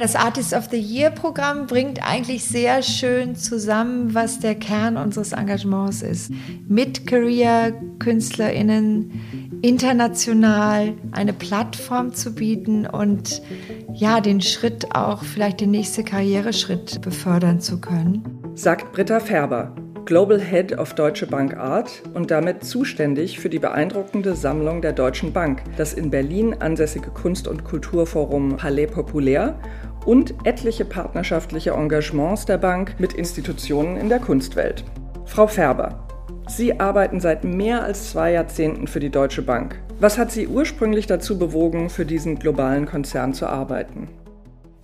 Das Artist of the Year Programm bringt eigentlich sehr schön zusammen, was der Kern unseres Engagements ist. Mid-Career-KünstlerInnen international eine Plattform zu bieten und ja, den Schritt auch, vielleicht den nächsten Karriereschritt befördern zu können. Sagt Britta Färber, Global Head of Deutsche Bank Art und damit zuständig für die beeindruckende Sammlung der Deutschen Bank, das in Berlin ansässige Kunst- und Kulturforum Palais Populaire und etliche partnerschaftliche Engagements der Bank mit Institutionen in der Kunstwelt. Frau Färber, Sie arbeiten seit mehr als zwei Jahrzehnten für die Deutsche Bank. Was hat Sie ursprünglich dazu bewogen, für diesen globalen Konzern zu arbeiten?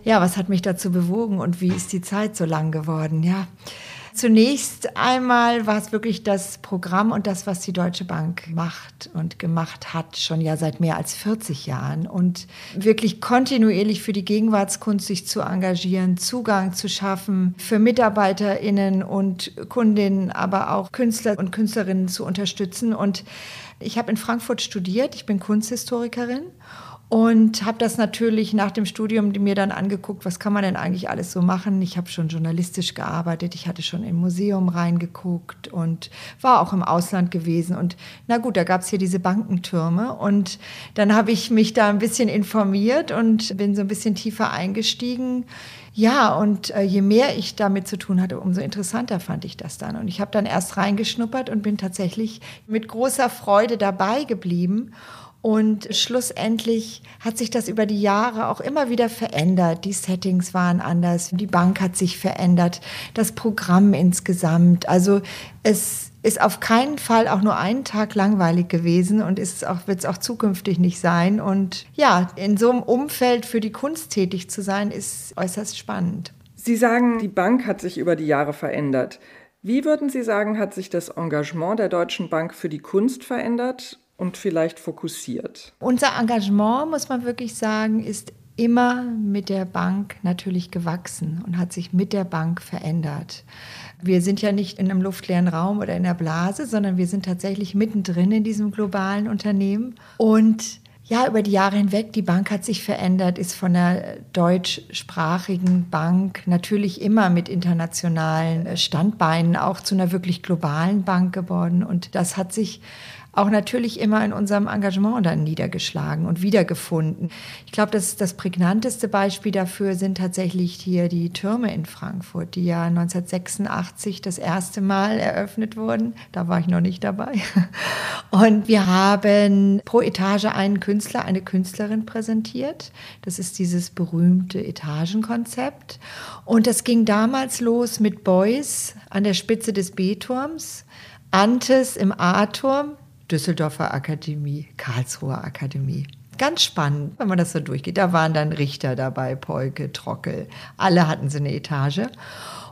Ja, was hat mich dazu bewogen und wie ist die Zeit so lang geworden? Ja, Zunächst einmal war es wirklich das Programm und das, was die Deutsche Bank macht und gemacht hat, schon ja seit mehr als 40 Jahren. Und wirklich kontinuierlich für die Gegenwartskunst sich zu engagieren, Zugang zu schaffen, für MitarbeiterInnen und Kundinnen, aber auch Künstler und Künstlerinnen zu unterstützen. Und ich habe in Frankfurt studiert, ich bin Kunsthistorikerin und habe das natürlich nach dem Studium mir dann angeguckt, was kann man denn eigentlich alles so machen. Ich habe schon journalistisch gearbeitet, ich hatte schon im Museum reingeguckt und war auch im Ausland gewesen. Und na gut, da gab es hier diese Bankentürme. Und dann habe ich mich da ein bisschen informiert und bin so ein bisschen tiefer eingestiegen. Ja, und äh, je mehr ich damit zu tun hatte, umso interessanter fand ich das dann. Und ich habe dann erst reingeschnuppert und bin tatsächlich mit großer Freude dabei geblieben. Und schlussendlich hat sich das über die Jahre auch immer wieder verändert. Die Settings waren anders, die Bank hat sich verändert, das Programm insgesamt. Also es ist auf keinen Fall auch nur einen Tag langweilig gewesen und auch, wird es auch zukünftig nicht sein. Und ja, in so einem Umfeld für die Kunst tätig zu sein, ist äußerst spannend. Sie sagen, die Bank hat sich über die Jahre verändert. Wie würden Sie sagen, hat sich das Engagement der Deutschen Bank für die Kunst verändert und vielleicht fokussiert? Unser Engagement, muss man wirklich sagen, ist immer mit der Bank natürlich gewachsen und hat sich mit der Bank verändert. Wir sind ja nicht in einem luftleeren Raum oder in der Blase, sondern wir sind tatsächlich mittendrin in diesem globalen Unternehmen. Und ja, über die Jahre hinweg, die Bank hat sich verändert, ist von einer deutschsprachigen Bank natürlich immer mit internationalen Standbeinen auch zu einer wirklich globalen Bank geworden. Und das hat sich auch natürlich immer in unserem Engagement dann niedergeschlagen und wiedergefunden. Ich glaube, das, das prägnanteste Beispiel dafür sind tatsächlich hier die Türme in Frankfurt, die ja 1986 das erste Mal eröffnet wurden. Da war ich noch nicht dabei. Und wir haben pro Etage einen Künstler, eine Künstlerin präsentiert. Das ist dieses berühmte Etagenkonzept. Und das ging damals los mit Beuys an der Spitze des B-Turms. Antes im A-Turm, Düsseldorfer Akademie, Karlsruher Akademie. Ganz spannend, wenn man das so durchgeht. Da waren dann Richter dabei, Polke, Trockel. Alle hatten so eine Etage.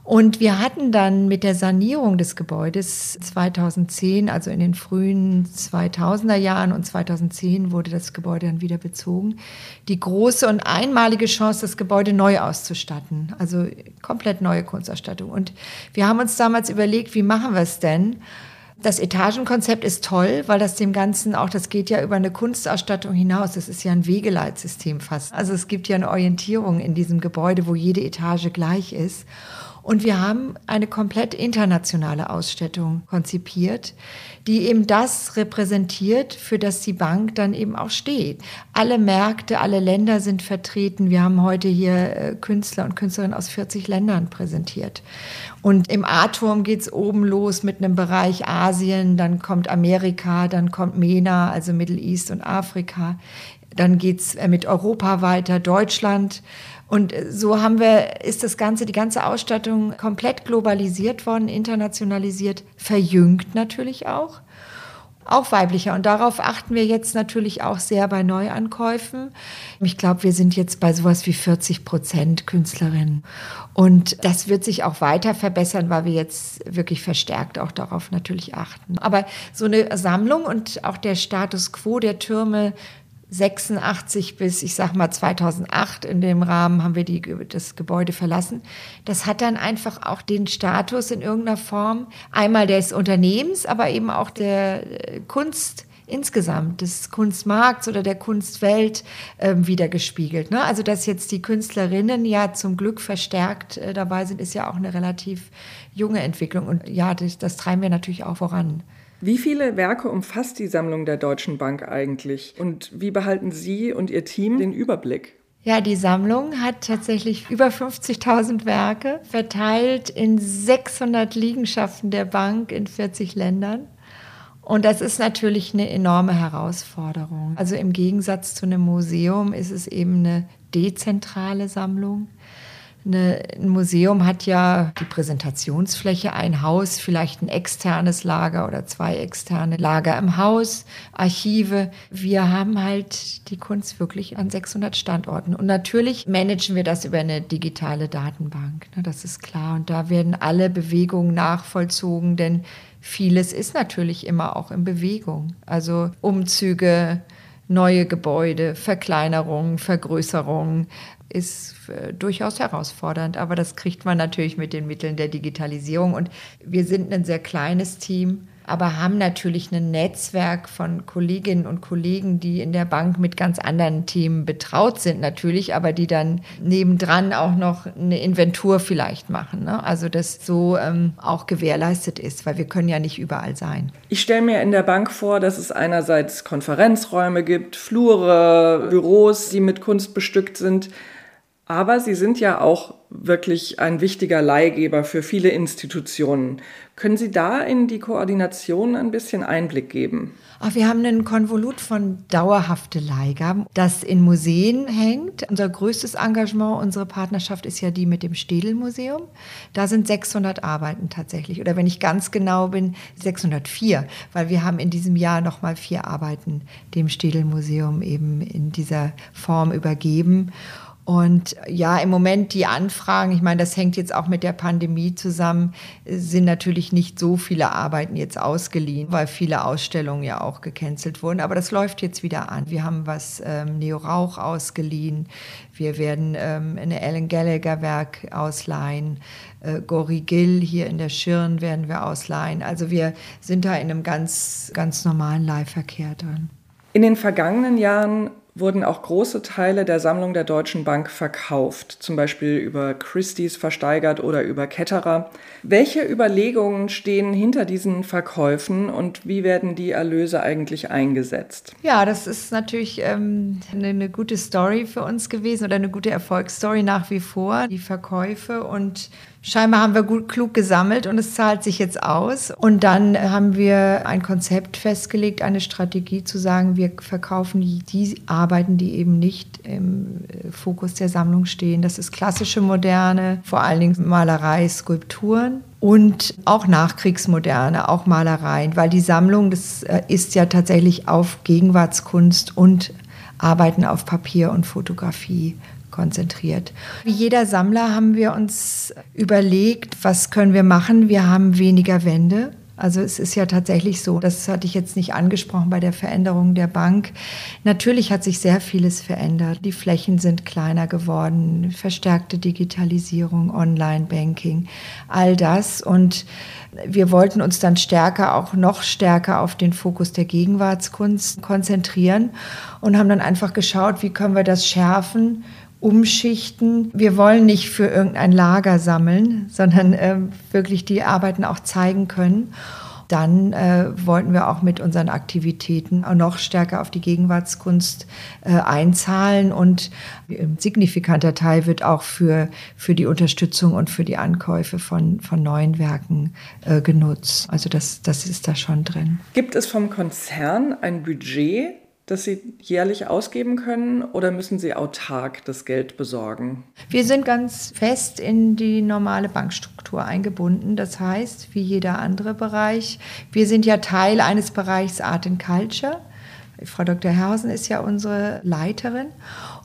Und wir hatten dann mit der Sanierung des Gebäudes 2010, also in den frühen 2000er Jahren und 2010 wurde das Gebäude dann wieder bezogen, die große und einmalige Chance, das Gebäude neu auszustatten. Also komplett neue Kunstausstattung. Und wir haben uns damals überlegt, wie machen wir es denn? Das Etagenkonzept ist toll, weil das dem Ganzen auch, das geht ja über eine Kunstausstattung hinaus. Das ist ja ein Wegeleitsystem fast. Also es gibt ja eine Orientierung in diesem Gebäude, wo jede Etage gleich ist. Und wir haben eine komplett internationale Ausstattung konzipiert, die eben das repräsentiert, für das die Bank dann eben auch steht. Alle Märkte, alle Länder sind vertreten. Wir haben heute hier äh, Künstler und Künstlerinnen aus 40 Ländern präsentiert. Und im A-Turm geht's oben los mit einem Bereich Asien, dann kommt Amerika, dann kommt MENA, also Middle East und Afrika. Dann geht's äh, mit Europa weiter, Deutschland. Und so haben wir, ist das Ganze, die ganze Ausstattung komplett globalisiert worden, internationalisiert, verjüngt natürlich auch. Auch weiblicher. Und darauf achten wir jetzt natürlich auch sehr bei Neuankäufen. Ich glaube, wir sind jetzt bei sowas wie 40 Prozent Künstlerinnen. Und das wird sich auch weiter verbessern, weil wir jetzt wirklich verstärkt auch darauf natürlich achten. Aber so eine Sammlung und auch der Status quo der Türme 86 bis, ich sag mal, 2008 in dem Rahmen haben wir die, das Gebäude verlassen. Das hat dann einfach auch den Status in irgendeiner Form, einmal des Unternehmens, aber eben auch der äh, Kunst insgesamt des Kunstmarkts oder der Kunstwelt äh, wieder gespiegelt. Ne? Also dass jetzt die Künstlerinnen ja zum Glück verstärkt äh, dabei sind, ist ja auch eine relativ junge Entwicklung. Und ja, das, das treiben wir natürlich auch voran. Wie viele Werke umfasst die Sammlung der Deutschen Bank eigentlich? Und wie behalten Sie und Ihr Team den Überblick? Ja, die Sammlung hat tatsächlich über 50.000 Werke, verteilt in 600 Liegenschaften der Bank in 40 Ländern. Und das ist natürlich eine enorme Herausforderung. Also im Gegensatz zu einem Museum ist es eben eine dezentrale Sammlung. Eine, ein Museum hat ja die Präsentationsfläche, ein Haus, vielleicht ein externes Lager oder zwei externe Lager im Haus, Archive. Wir haben halt die Kunst wirklich an 600 Standorten. Und natürlich managen wir das über eine digitale Datenbank. Ne, das ist klar. Und da werden alle Bewegungen nachvollzogen, denn vieles ist natürlich immer auch in Bewegung. Also Umzüge, neue Gebäude, Verkleinerungen, Vergrößerungen, ist äh, durchaus herausfordernd, aber das kriegt man natürlich mit den Mitteln der Digitalisierung. Und wir sind ein sehr kleines Team aber haben natürlich ein Netzwerk von Kolleginnen und Kollegen, die in der Bank mit ganz anderen Themen betraut sind natürlich, aber die dann nebendran auch noch eine Inventur vielleicht machen. Ne? Also das so ähm, auch gewährleistet ist, weil wir können ja nicht überall sein. Ich stelle mir in der Bank vor, dass es einerseits Konferenzräume gibt, Flure, Büros, die mit Kunst bestückt sind. Aber Sie sind ja auch wirklich ein wichtiger Leihgeber für viele Institutionen. Können Sie da in die Koordination ein bisschen Einblick geben? Ach, wir haben einen Konvolut von dauerhafte Leihgaben, das in Museen hängt. Unser größtes Engagement, unsere Partnerschaft ist ja die mit dem Städel-Museum. Da sind 600 Arbeiten tatsächlich. Oder wenn ich ganz genau bin, 604, weil wir haben in diesem Jahr nochmal vier Arbeiten dem Städel-Museum eben in dieser Form übergeben. Und ja, im Moment die Anfragen, ich meine, das hängt jetzt auch mit der Pandemie zusammen, sind natürlich nicht so viele Arbeiten jetzt ausgeliehen, weil viele Ausstellungen ja auch gecancelt wurden. Aber das läuft jetzt wieder an. Wir haben was ähm, Neo Rauch ausgeliehen. Wir werden ähm, eine Ellen Gallagher Werk ausleihen. Äh, Gori Gill hier in der Schirn werden wir ausleihen. Also wir sind da in einem ganz, ganz normalen Leihverkehr drin. In den vergangenen Jahren wurden auch große Teile der Sammlung der Deutschen Bank verkauft, zum Beispiel über Christie's versteigert oder über Ketterer. Welche Überlegungen stehen hinter diesen Verkäufen und wie werden die Erlöse eigentlich eingesetzt? Ja, das ist natürlich ähm, eine, eine gute Story für uns gewesen oder eine gute Erfolgsstory nach wie vor, die Verkäufe und Scheinbar haben wir gut klug gesammelt und es zahlt sich jetzt aus. Und dann haben wir ein Konzept festgelegt, eine Strategie zu sagen, wir verkaufen die, die Arbeiten, die eben nicht im äh, Fokus der Sammlung stehen. Das ist klassische Moderne, vor allen Dingen Malerei, Skulpturen und auch Nachkriegsmoderne, auch Malereien, weil die Sammlung, das äh, ist ja tatsächlich auf Gegenwartskunst und Arbeiten auf Papier und Fotografie konzentriert. Wie jeder Sammler haben wir uns überlegt, was können wir machen. Wir haben weniger Wände. Also es ist ja tatsächlich so, das hatte ich jetzt nicht angesprochen bei der Veränderung der Bank. Natürlich hat sich sehr vieles verändert. Die Flächen sind kleiner geworden, verstärkte Digitalisierung, Online-Banking, all das. Und wir wollten uns dann stärker, auch noch stärker auf den Fokus der Gegenwartskunst konzentrieren und haben dann einfach geschaut, wie können wir das schärfen umschichten. Wir wollen nicht für irgendein Lager sammeln, sondern äh, wirklich die Arbeiten auch zeigen können. Dann äh, wollten wir auch mit unseren Aktivitäten auch noch stärker auf die Gegenwartskunst äh, einzahlen und ein signifikanter Teil wird auch für, für die Unterstützung und für die Ankäufe von, von neuen Werken äh, genutzt. Also das, das ist da schon drin. Gibt es vom Konzern ein Budget, das Sie jährlich ausgeben können oder müssen Sie autark das Geld besorgen? Wir sind ganz fest in die normale Bankstruktur eingebunden. Das heißt, wie jeder andere Bereich, wir sind ja Teil eines Bereichs Art and Culture. Frau Dr. Herrhausen ist ja unsere Leiterin.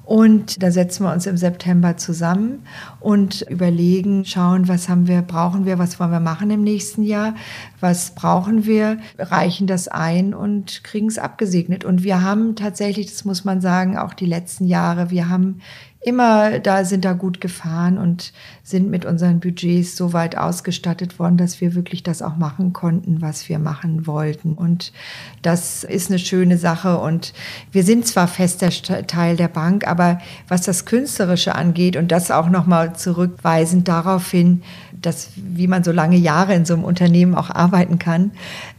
Und da setzen wir uns im September zusammen und überlegen, schauen, was haben wir, brauchen wir, was wollen wir machen im nächsten Jahr, was brauchen wir, reichen das ein und kriegen es abgesegnet. Und wir haben tatsächlich, das muss man sagen, auch die letzten Jahre, wir haben immer da sind da gut gefahren und sind mit unseren Budgets so weit ausgestattet worden, dass wir wirklich das auch machen konnten, was wir machen wollten. Und das ist eine schöne Sache. Und wir sind zwar fester Teil der Bank, aber was das Künstlerische angeht und das auch nochmal zurückweisend darauf hin, dass, wie man so lange Jahre in so einem Unternehmen auch arbeiten kann,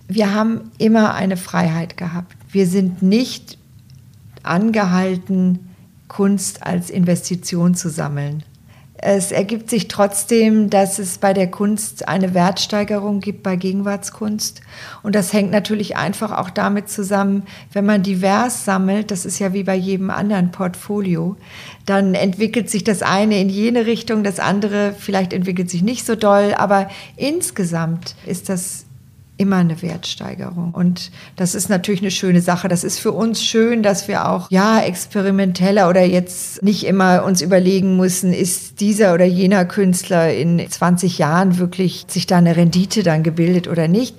wir haben immer eine Freiheit gehabt. Wir sind nicht angehalten, Kunst als Investition zu sammeln. Es ergibt sich trotzdem, dass es bei der Kunst eine Wertsteigerung gibt bei Gegenwartskunst. Und das hängt natürlich einfach auch damit zusammen, wenn man divers sammelt, das ist ja wie bei jedem anderen Portfolio, dann entwickelt sich das eine in jene Richtung, das andere vielleicht entwickelt sich nicht so doll, aber insgesamt ist das immer eine Wertsteigerung. Und das ist natürlich eine schöne Sache. Das ist für uns schön, dass wir auch, ja, experimenteller oder jetzt nicht immer uns überlegen müssen, ist dieser oder jener Künstler in 20 Jahren wirklich sich da eine Rendite dann gebildet oder nicht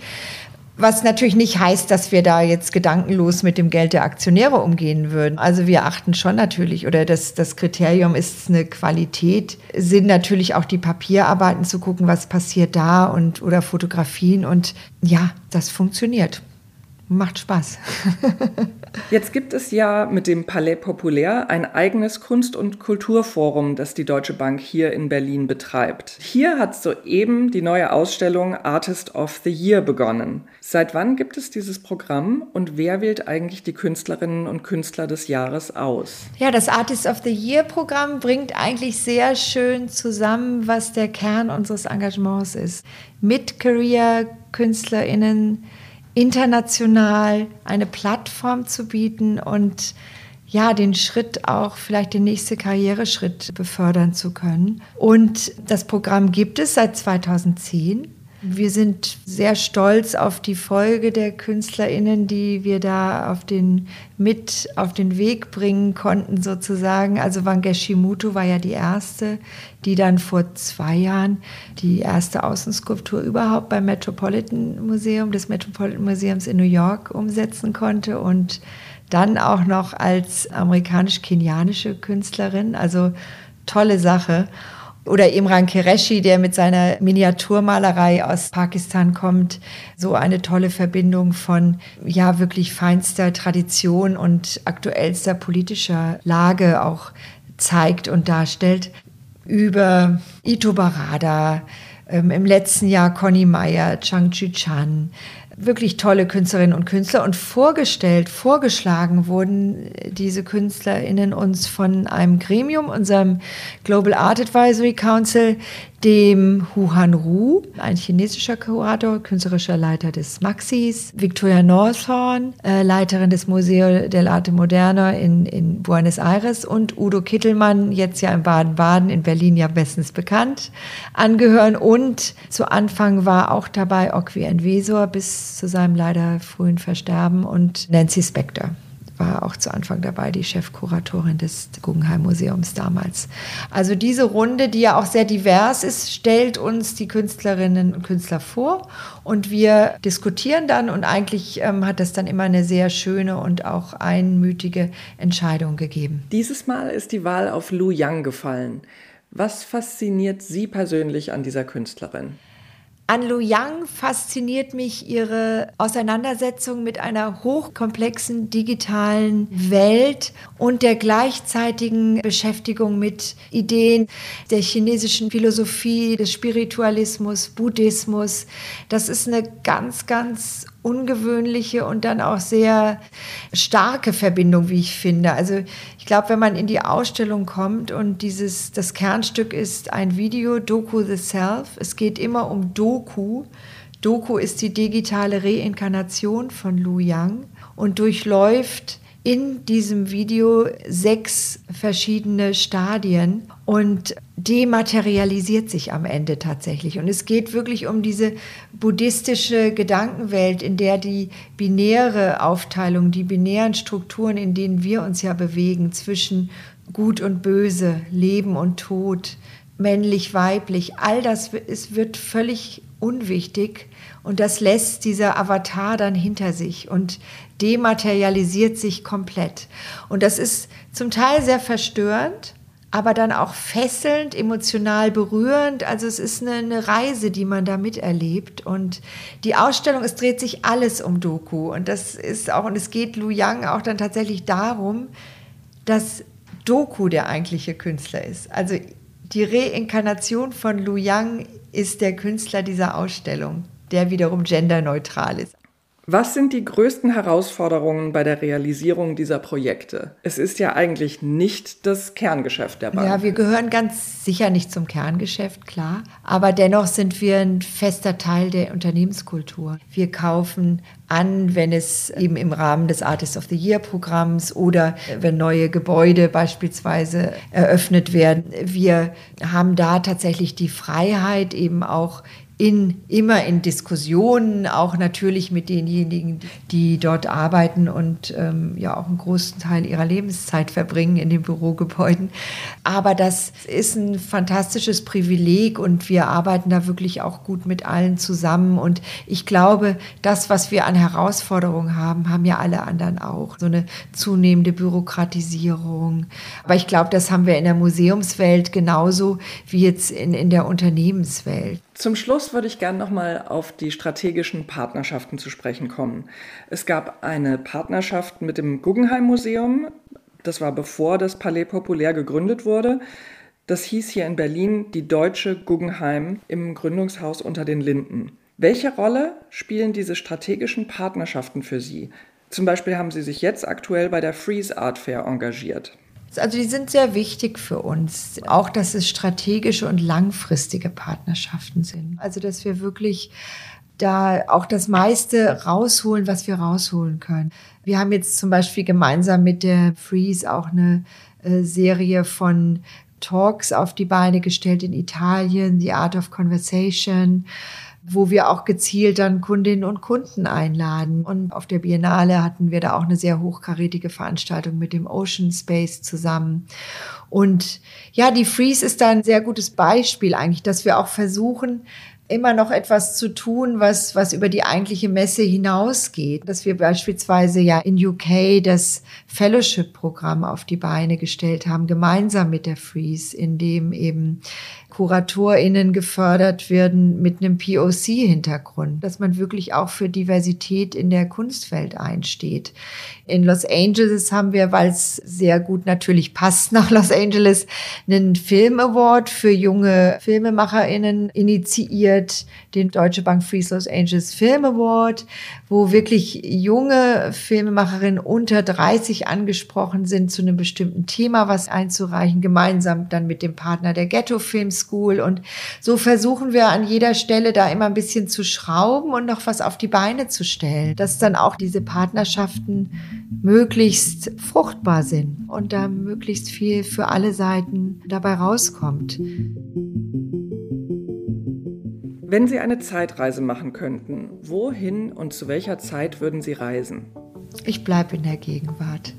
was natürlich nicht heißt, dass wir da jetzt gedankenlos mit dem Geld der Aktionäre umgehen würden. Also wir achten schon natürlich, oder das, das Kriterium ist eine Qualität, sind natürlich auch die Papierarbeiten zu gucken, was passiert da und oder Fotografien und ja, das funktioniert. Macht Spaß. Jetzt gibt es ja mit dem Palais Populaire ein eigenes Kunst- und Kulturforum, das die Deutsche Bank hier in Berlin betreibt. Hier hat soeben die neue Ausstellung Artist of the Year begonnen. Seit wann gibt es dieses Programm und wer wählt eigentlich die Künstlerinnen und Künstler des Jahres aus? Ja, das Artist of the Year Programm bringt eigentlich sehr schön zusammen, was der Kern unseres Engagements ist. Mid-Career-KünstlerInnen, international eine Plattform zu bieten und ja, den Schritt auch, vielleicht den nächsten Karriereschritt befördern zu können. Und das Programm gibt es seit 2010. Wir sind sehr stolz auf die Folge der KünstlerInnen, die wir da auf den, mit auf den Weg bringen konnten, sozusagen. Also Wangeshimoto war ja die erste, die dann vor zwei Jahren die erste Außenskulptur überhaupt beim Metropolitan Museum, des Metropolitan Museums in New York umsetzen konnte und dann auch noch als amerikanisch-kenianische Künstlerin. Also tolle Sache. Oder Imran Qureshi, der mit seiner Miniaturmalerei aus Pakistan kommt, so eine tolle Verbindung von ja wirklich feinster Tradition und aktuellster politischer Lage auch zeigt und darstellt. Über Ito Barada, ähm, im letzten Jahr Conny Meyer, Chang Chu Chan, wirklich tolle Künstlerinnen und Künstler und vorgestellt, vorgeschlagen wurden diese KünstlerInnen uns von einem Gremium, unserem Global Art Advisory Council, dem Hu Han Ru, ein chinesischer Kurator, künstlerischer Leiter des Maxis, Victoria Northorn, äh, Leiterin des Museo del Arte Moderna in, in Buenos Aires und Udo Kittelmann, jetzt ja in Baden-Baden, in Berlin ja bestens bekannt, angehören. Und zu Anfang war auch dabei Okwi Envesor bis zu seinem leider frühen Versterben und Nancy Spector war auch zu Anfang dabei, die Chefkuratorin des Guggenheim Museums damals. Also diese Runde, die ja auch sehr divers ist, stellt uns die Künstlerinnen und Künstler vor und wir diskutieren dann und eigentlich ähm, hat es dann immer eine sehr schöne und auch einmütige Entscheidung gegeben. Dieses Mal ist die Wahl auf Lu Yang gefallen. Was fasziniert Sie persönlich an dieser Künstlerin? An Lu Yang fasziniert mich ihre Auseinandersetzung mit einer hochkomplexen digitalen Welt und der gleichzeitigen Beschäftigung mit Ideen der chinesischen Philosophie, des Spiritualismus, Buddhismus. Das ist eine ganz, ganz ungewöhnliche und dann auch sehr starke Verbindung, wie ich finde. Also ich glaube, wenn man in die Ausstellung kommt und dieses, das Kernstück ist ein Video, Doku the Self. Es geht immer um Doku. Doku ist die digitale Reinkarnation von Lu Yang und durchläuft in diesem Video sechs verschiedene Stadien und dematerialisiert sich am Ende tatsächlich. Und es geht wirklich um diese buddhistische Gedankenwelt, in der die binäre Aufteilung, die binären Strukturen, in denen wir uns ja bewegen, zwischen Gut und Böse, Leben und Tod, männlich, weiblich, all das ist, wird völlig unwichtig und das lässt dieser Avatar dann hinter sich und dematerialisiert sich komplett. Und das ist zum Teil sehr verstörend, aber dann auch fesselnd, emotional berührend. Also es ist eine, eine, Reise, die man da miterlebt. Und die Ausstellung, es dreht sich alles um Doku. Und das ist auch, und es geht Lu Yang auch dann tatsächlich darum, dass Doku der eigentliche Künstler ist. Also die Reinkarnation von Lu Yang ist der Künstler dieser Ausstellung, der wiederum genderneutral ist. Was sind die größten Herausforderungen bei der Realisierung dieser Projekte? Es ist ja eigentlich nicht das Kerngeschäft der Bank. Ja, wir gehören ganz sicher nicht zum Kerngeschäft, klar. Aber dennoch sind wir ein fester Teil der Unternehmenskultur. Wir kaufen an, wenn es eben im Rahmen des Artist of the Year Programms oder wenn neue Gebäude beispielsweise eröffnet werden. Wir haben da tatsächlich die Freiheit, eben auch in, immer in Diskussionen, auch natürlich mit denjenigen, die dort arbeiten und ähm, ja auch einen großen Teil ihrer Lebenszeit verbringen in den Bürogebäuden. Aber das ist ein fantastisches Privileg und wir arbeiten da wirklich auch gut mit allen zusammen. Und ich glaube, das, was wir an Herausforderungen haben, haben ja alle anderen auch. So eine zunehmende Bürokratisierung. Aber ich glaube, das haben wir in der Museumswelt genauso wie jetzt in, in der Unternehmenswelt. Zum Schluss würde ich gerne nochmal auf die strategischen Partnerschaften zu sprechen kommen. Es gab eine Partnerschaft mit dem Guggenheim Museum. Das war bevor das Palais Populär gegründet wurde. Das hieß hier in Berlin die Deutsche Guggenheim im Gründungshaus unter den Linden. Welche Rolle spielen diese strategischen Partnerschaften für Sie? Zum Beispiel haben Sie sich jetzt aktuell bei der Freeze Art Fair engagiert. Also die sind sehr wichtig für uns. Auch, dass es strategische und langfristige Partnerschaften sind. Also, dass wir wirklich da auch das meiste rausholen, was wir rausholen können. Wir haben jetzt zum Beispiel gemeinsam mit der Freeze auch eine äh, Serie von Talks auf die Beine gestellt in Italien, The Art of Conversation wo wir auch gezielt dann Kundinnen und Kunden einladen. Und auf der Biennale hatten wir da auch eine sehr hochkarätige Veranstaltung mit dem Ocean Space zusammen. Und ja, die Freeze ist da ein sehr gutes Beispiel eigentlich, dass wir auch versuchen, immer noch etwas zu tun, was, was über die eigentliche Messe hinausgeht. Dass wir beispielsweise ja in UK das Fellowship-Programm auf die Beine gestellt haben, gemeinsam mit der Freeze, in dem eben KuratorInnen gefördert werden mit einem POC-Hintergrund, dass man wirklich auch für Diversität in der Kunstwelt einsteht. In Los Angeles haben wir, weil es sehr gut natürlich passt nach Los Angeles, einen Film Award für junge FilmemacherInnen initiiert, den Deutsche Bank Freeze Los Angeles Film Award, wo wirklich junge Filmemacherinnen unter 30 angesprochen sind, zu einem bestimmten Thema was einzureichen, gemeinsam dann mit dem Partner der Ghetto Film School. Und so versuchen wir an jeder Stelle da immer ein bisschen zu schrauben und noch was auf die Beine zu stellen, dass dann auch diese Partnerschaften möglichst fruchtbar sind und da möglichst viel für alle Seiten dabei rauskommt. Wenn Sie eine Zeitreise machen könnten, wohin und zu welcher Zeit würden Sie reisen? Ich bleibe in der Gegenwart.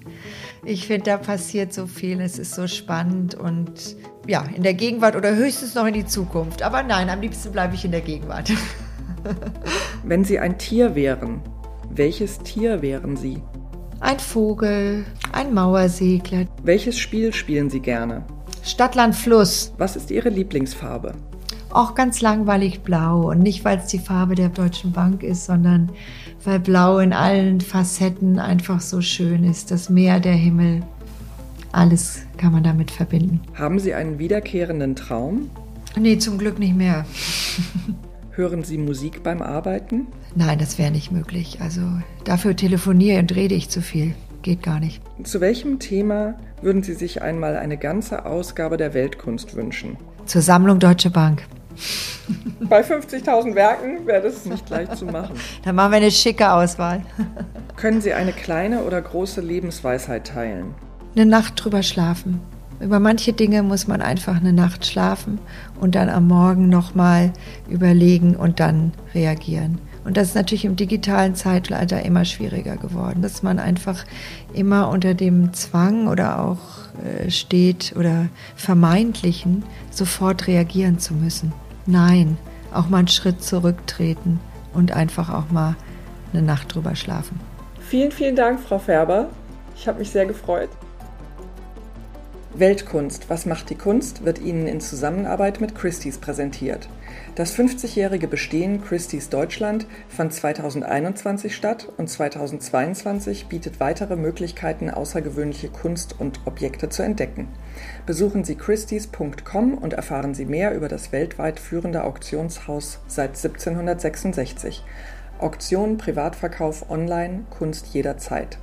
Ich finde, da passiert so viel, es ist so spannend und ja, in der Gegenwart oder höchstens noch in die Zukunft. Aber nein, am liebsten bleibe ich in der Gegenwart. Wenn Sie ein Tier wären, welches Tier wären Sie? Ein Vogel, ein Mauersegler. Welches Spiel spielen Sie gerne? Stadtland Fluss. Was ist Ihre Lieblingsfarbe? Auch ganz langweilig blau. Und nicht, weil es die Farbe der Deutschen Bank ist, sondern weil blau in allen Facetten einfach so schön ist. Das Meer, der Himmel, alles kann man damit verbinden. Haben Sie einen wiederkehrenden Traum? Nee, zum Glück nicht mehr. Hören Sie Musik beim Arbeiten? Nein, das wäre nicht möglich. Also dafür telefoniere und rede ich zu viel. Geht gar nicht. Zu welchem Thema würden Sie sich einmal eine ganze Ausgabe der Weltkunst wünschen? Zur Sammlung Deutsche Bank. Bei 50.000 Werken wäre das nicht leicht zu machen. Dann machen wir eine schicke Auswahl. Können Sie eine kleine oder große Lebensweisheit teilen? Eine Nacht drüber schlafen. Über manche Dinge muss man einfach eine Nacht schlafen und dann am Morgen nochmal überlegen und dann reagieren. Und das ist natürlich im digitalen Zeitalter immer schwieriger geworden, dass man einfach immer unter dem Zwang oder auch äh, steht oder vermeintlichen, sofort reagieren zu müssen. Nein, auch mal einen Schritt zurücktreten und einfach auch mal eine Nacht drüber schlafen. Vielen, vielen Dank, Frau Färber. Ich habe mich sehr gefreut. Weltkunst, was macht die Kunst, wird Ihnen in Zusammenarbeit mit Christie's präsentiert. Das 50-jährige Bestehen Christie's Deutschland fand 2021 statt und 2022 bietet weitere Möglichkeiten, außergewöhnliche Kunst und Objekte zu entdecken. Besuchen Sie christie's.com und erfahren Sie mehr über das weltweit führende Auktionshaus seit 1766. Auktion, Privatverkauf, Online, Kunst jederzeit.